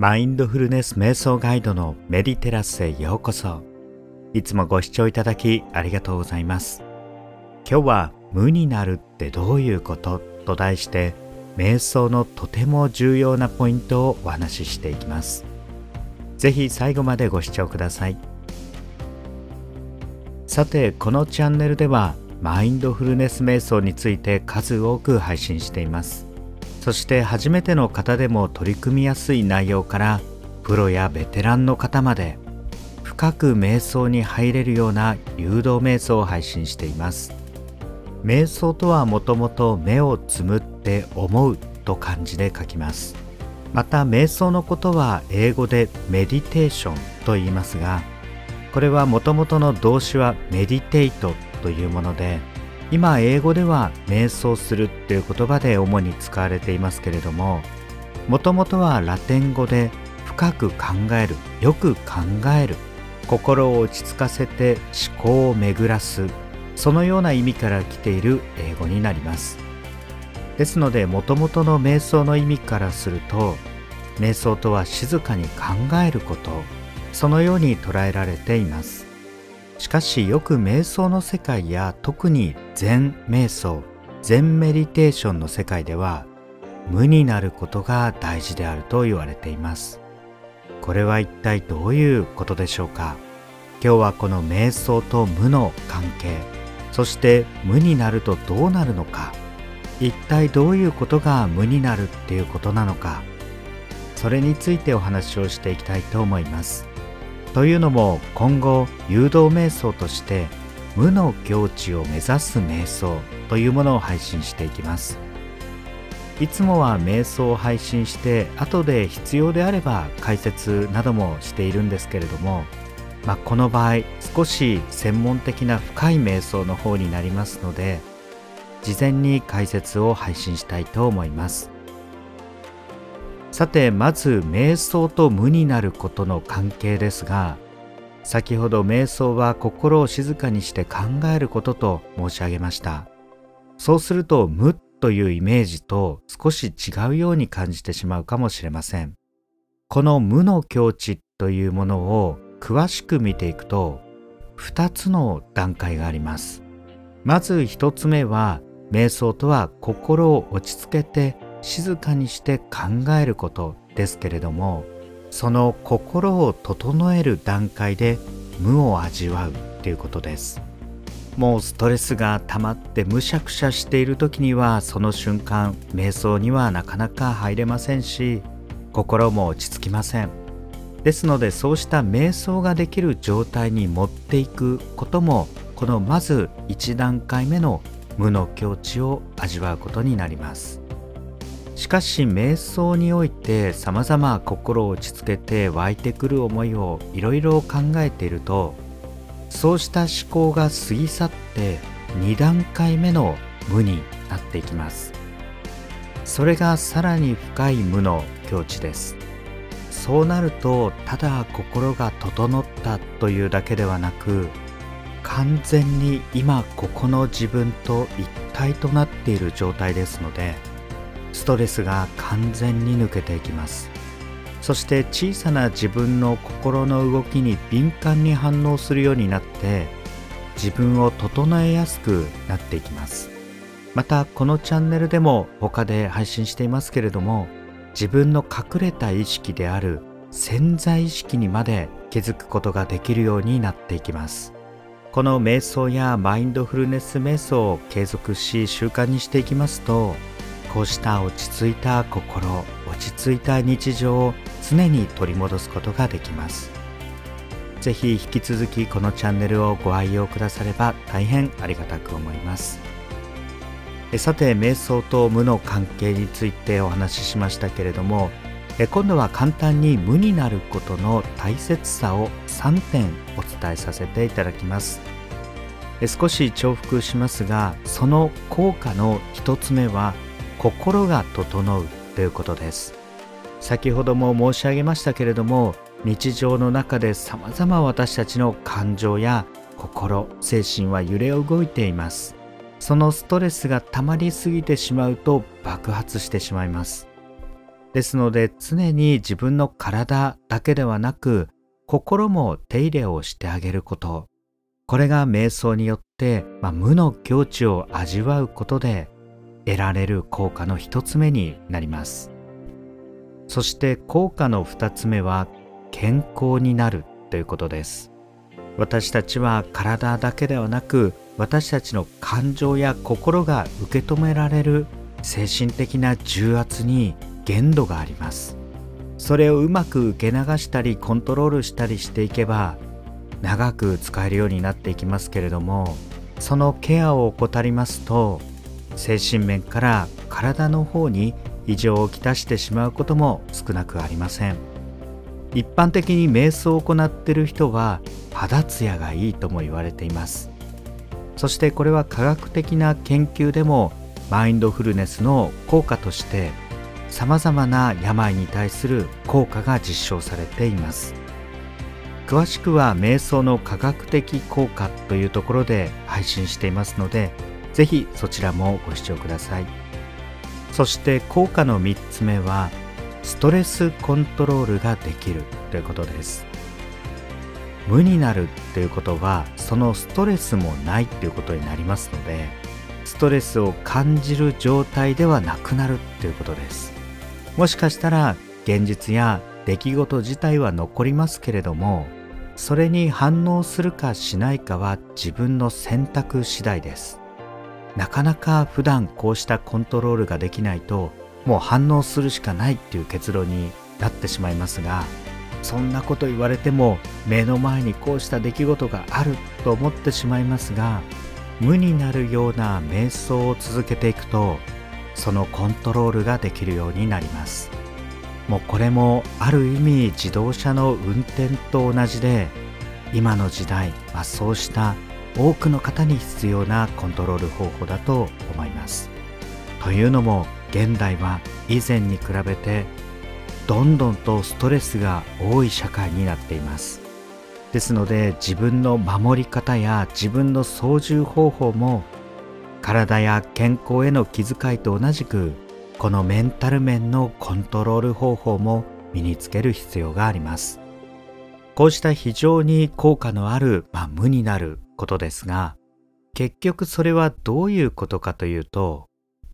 マインドフルネス瞑想ガイドのメディテラスへようこそ。いつもご視聴いただきありがとうございます。今日は無になるってどういうことと題して瞑想のとても重要なポイントをお話ししていきます。ぜひ最後までご視聴ください。さてこのチャンネルではマインドフルネス瞑想について数多く配信しています。そして初めての方でも取り組みやすい内容からプロやベテランの方まで深く瞑想に入れるような誘導瞑想を配信しています。瞑想とはもともと目をつむって思うと漢字で書きます。また瞑想のことは英語でメディテーションと言いますがこれはもともとの動詞はメディテイトというもので今英語では瞑想するっていう言葉で主に使われていますけれどももともとはラテン語で深く考えるよく考える心を落ち着かせて思考を巡らすそのような意味から来ている英語になります。ですのでもともとの瞑想の意味からすると瞑想とは静かに考えることそのように捉えられています。しかしよく瞑想の世界や特に禅瞑想禅メディテーションの世界では無になることが大事であると言われています。これは一体どういうことでしょうか？今日はこの瞑想と無の関係そして無になるとどうなるのか？一体どういうことが無になるっていうことなのか？それについてお話をしていきたいと思います。というのも今後誘導瞑想として無の境地を目指す瞑想というものを配信していきます。いつもは瞑想を配信して後で必要であれば解説などもしているんですけれども、まあ、この場合少し専門的な深い瞑想の方になりますので事前に解説を配信したいと思います。さてまず瞑想と無になることの関係ですが先ほど瞑想は心を静かにして考えることと申し上げました。そうすると無というイメージと少し違うように感じてしまうかもしれません。この無の境地というものを詳しく見ていくと2つの段階があります。まず1つ目は瞑想とは心を落ち着けて静かにして考えることですけれどもその心を整える段階で無を味わうということです。もうストレスが溜まってむしゃくしゃしている時にはその瞬間瞑想にはなかなか入れませんし心も落ち着きません。ですのでそうした瞑想ができる状態に持っていくこともこのまず1段階目の無の境地を味わうことになります。しかし瞑想において様々心を落ち着けて湧いてくる思いをいろいろ考えているとそうした思考が過ぎ去って2段階目の無になっていきます。それがさらに深い無の境地です。そうなるとただ心が整ったというだけではなく完全に今ここの自分と一体となっている状態ですのでストレスが完全に抜けていきます。そして小さな自分の心の動きに敏感に反応するようになって自分を整えやすくなっていきます。またこのチャンネルでも他で配信していますけれども自分の隠れた意識である潜在意識にまで気づくことができるようになっていきます。この瞑想やマインドフルネス瞑想を継続し習慣にしていきますとこうした落ち着いた心落ち着いた日常を常に取り戻すことができます。ぜひ引き続きこのチャンネルをご愛用くだされば大変ありがたく思います。さて瞑想と無の関係についてお話ししましたけれども今度は簡単に無になることの大切さを3点お伝えさせていただきます。少し重複しますがその効果の1つ目は心が整うということです。先ほども申し上げましたけれども日常の中で様々私たちの感情や心精神は揺れ動いています。そのストレスが溜まりすぎてしまうと爆発してしまいます。ですので常に自分の体だけではなく心も手入れをしてあげること。これが瞑想によって、まあ、無の境地を味わうことで得られる効果の一つ目になります。そして効果の二つ目は健康になるということです。私たちは体だけではなく私たちの感情や心が受け止められる精神的な重圧に限度があります。それをうまく受け流したりコントロールしたりしていけば長く使えるようになっていきますけれどもそのケアを怠りますと精神面から体の方に異常をきたしてしまうことも少なくありません。一般的に瞑想を行っている人は肌ツヤがいいとも言われています。そしてこれは科学的な研究でもマインドフルネスの効果としてさまざまな病に対する効果が実証されています。詳しくは瞑想の科学的効果というところで配信していますのでぜひそちらもご視聴ください。そして効果の3つ目はストレスコントロールができるということです。無になるっていうことはそのストレスもないっていうことになりますのでストレスを感じる状態ではなくなるっていうことです。もしかしたら現実や出来事自体は残りますけれどもそれに反応するかしないかは自分の選択次第です。なかなか普段こうしたコントロールができないともう反応するしかないっていう結論になってしまいますがそんなこと言われても目の前にこうした出来事があると思ってしまいますが無になるような瞑想を続けていくとそのコントロールができるようになります。もうこれもある意味自動車の運転と同じで今の時代、まあ、そうした多くの方に必要なコントロール方法だと思います。というのも現代は以前に比べてどんどんとストレスが多い社会になっています。ですので自分の守り方や自分の操縦方法も体や健康への気遣いと同じくこのメンタル面のコントロール方法も身につける必要があります。こうした非常に効果のある、まあ、無になることですが結局それはどういうことかというと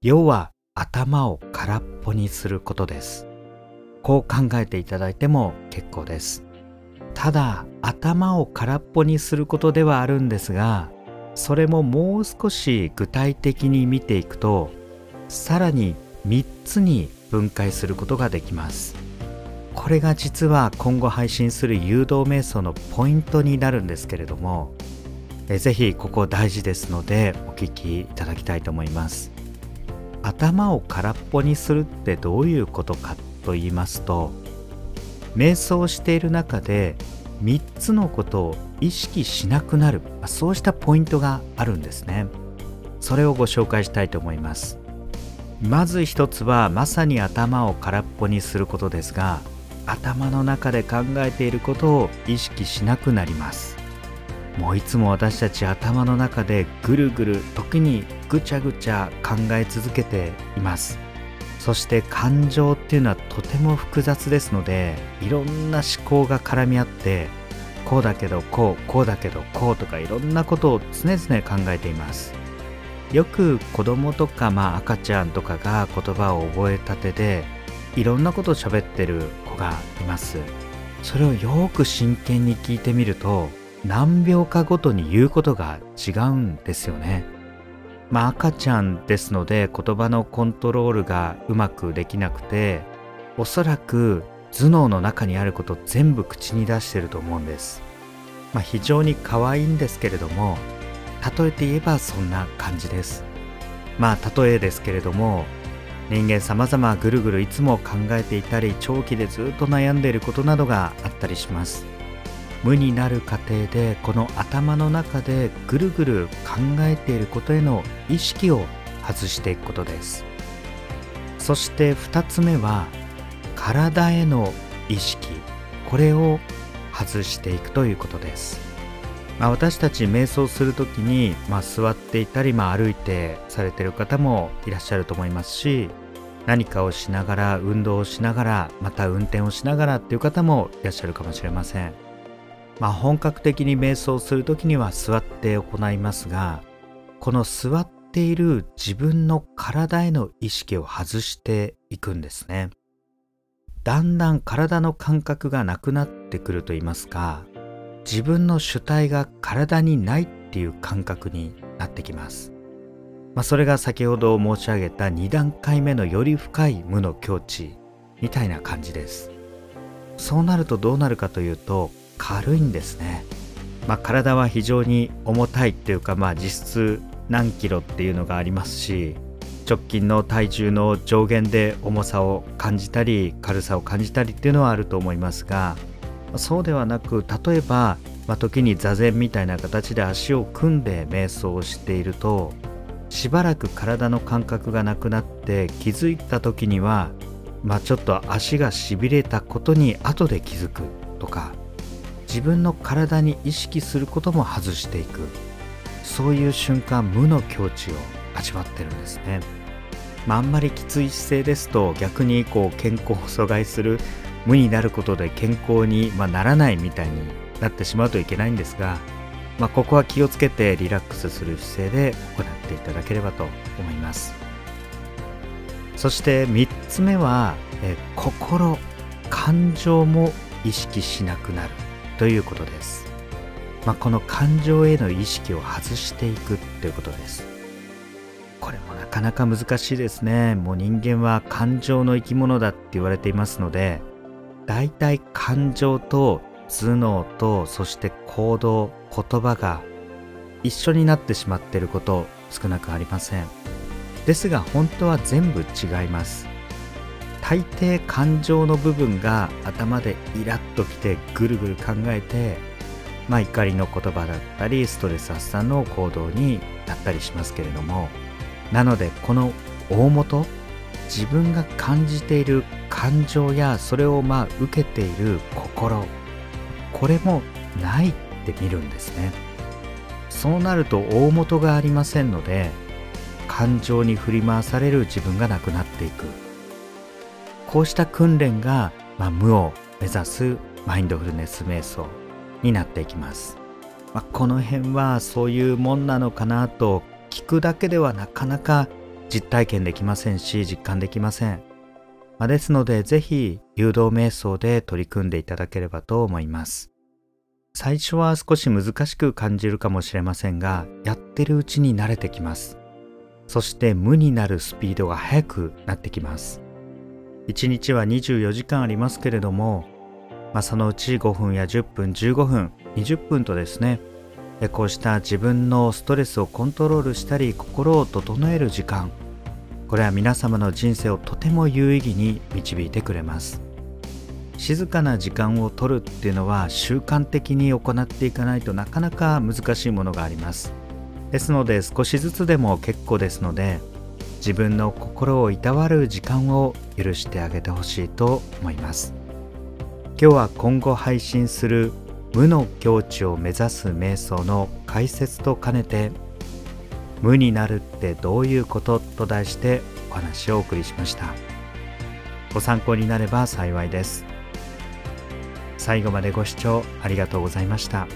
要は頭を空っぽにすることです。こう考えていただいても結構です。ただ頭を空っぽにすることではあるんですがそれももう少し具体的に見ていくとさらに3つに分解することができます。これが実は今後配信する誘導瞑想のポイントになるんですけれどもぜひここ大事ですのでお聞きいただきたいと思います。頭を空っぽにするってどういうことかと言いますと瞑想している中で3つのことを意識しなくなる。そうしたポイントがあるんですね。それをご紹介したいと思います。まず一つはまさに頭を空っぽにすることですが頭の中で考えていることを意識しなくなります。もういつも私たち頭の中でぐるぐる時にぐちゃぐちゃ考え続けています。そして感情っていうのはとても複雑ですのでいろんな思考が絡み合ってこうだけどこうこうだけどこうとかいろんなことを常々考えています。よく子供とか、まあ、赤ちゃんとかが言葉を覚えたてでいろんなことを喋ってる子がいます。それをよく真剣に聞いてみると何秒かごとに言うことが違うんですよね。まあ赤ちゃんですので言葉のコントロールがうまくできなくておそらく頭脳の中にあること全部口に出してると思うんです。まあ非常に可愛いんですけれども例えて言えばそんな感じです。まあ例えですけれども人間様々ぐるぐるいつも考えていたり長期でずっと悩んでいることなどがあったりします。無になる過程でこの頭の中でぐるぐる考えていることへの意識を外していくことです。そして2つ目は体への意識。これを外していくということです、まあ、私たち瞑想する時に、まあ、座っていたり、まあ、歩いてされてる方もいらっしゃると思いますし何かをしながら運動をしながらまた運転をしながらっていう方もいらっしゃるかもしれません。まあ本格的に瞑想する時には座って行いますがこの座っている自分の体への意識を外していくんですね。だんだん体の感覚がなくなってくると言いますか自分の主体が体にないっていう感覚になってきます。まあ、それが先ほど申し上げた2段階目のより深い無の境地みたいな感じです。そうなるとどうなるかというと軽いんですね、まあ、体は非常に重たいっていうか、まあ、実質何キロっていうのがありますし直近の体重の上限で重さを感じたり軽さを感じたりっていうのはあると思いますがそうではなく例えば、まあ、時に座禅みたいな形で足を組んで瞑想をしているとしばらく体の感覚がなくなって気づいた時にはまあちょっと足がしびれたことに後で気づくとか自分の体に意識することも外していく。そういう瞬間無の境地を味わってるんですね、まあ、あんまりきつい姿勢ですと逆にこう健康を阻害する無になることで健康に、まならないみたいになってしまうといけないんですがまあ、ここは気をつけてリラックスする姿勢で行っていただければと思います。そして3つ目はえ心感情も意識しなくなる。ということです、まあ、この感情への意識を外していくということです。これもなかなか難しいですね。もう人間は感情の生き物だって言われていますのでだいたい感情と頭脳とそして行動言葉が一緒になってしまっていること少なくありません。ですが本当は全部違います。大抵感情の部分が頭でイラッときてぐるぐる考えてまあ怒りの言葉だったりストレス発散の行動になったりしますけれどもなのでこの大元自分が感じている感情やそれをまあ受けている心これもないって見るんですね。そうなると大元がありませんので感情に振り回される自分がなくなっていく。こうした訓練が、まあ、無を目指すマインドフルネス瞑想になっていきます、まあ、この辺はそういうもんなのかなと聞くだけではなかなか実体験できませんし実感できませんまあ、ですので、ぜひ誘導瞑想で取り組んでいただければと思います。最初は少し難しく感じるかもしれませんが、やってるうちに慣れてきます。そして無になるスピードが速くなってきます。1日は24時間ありますけれども、まあ、そのうち5分や10分、15分、20分とですね、こうした自分のストレスをコントロールしたり心を整える時間これは皆様の人生をとても有意義に導いてくれます。静かな時間を取るっていうのは習慣的に行っていかないとなかなか難しいものがあります。ですので少しずつでも結構ですので自分の心をいたわる時間を許してあげてほしいと思います。今日は今後配信する無の境地を目指す瞑想の解説と兼ねて無になるってどういうことと題してお話をお送りしました。ご参考になれば幸いです。最後までご視聴ありがとうございました。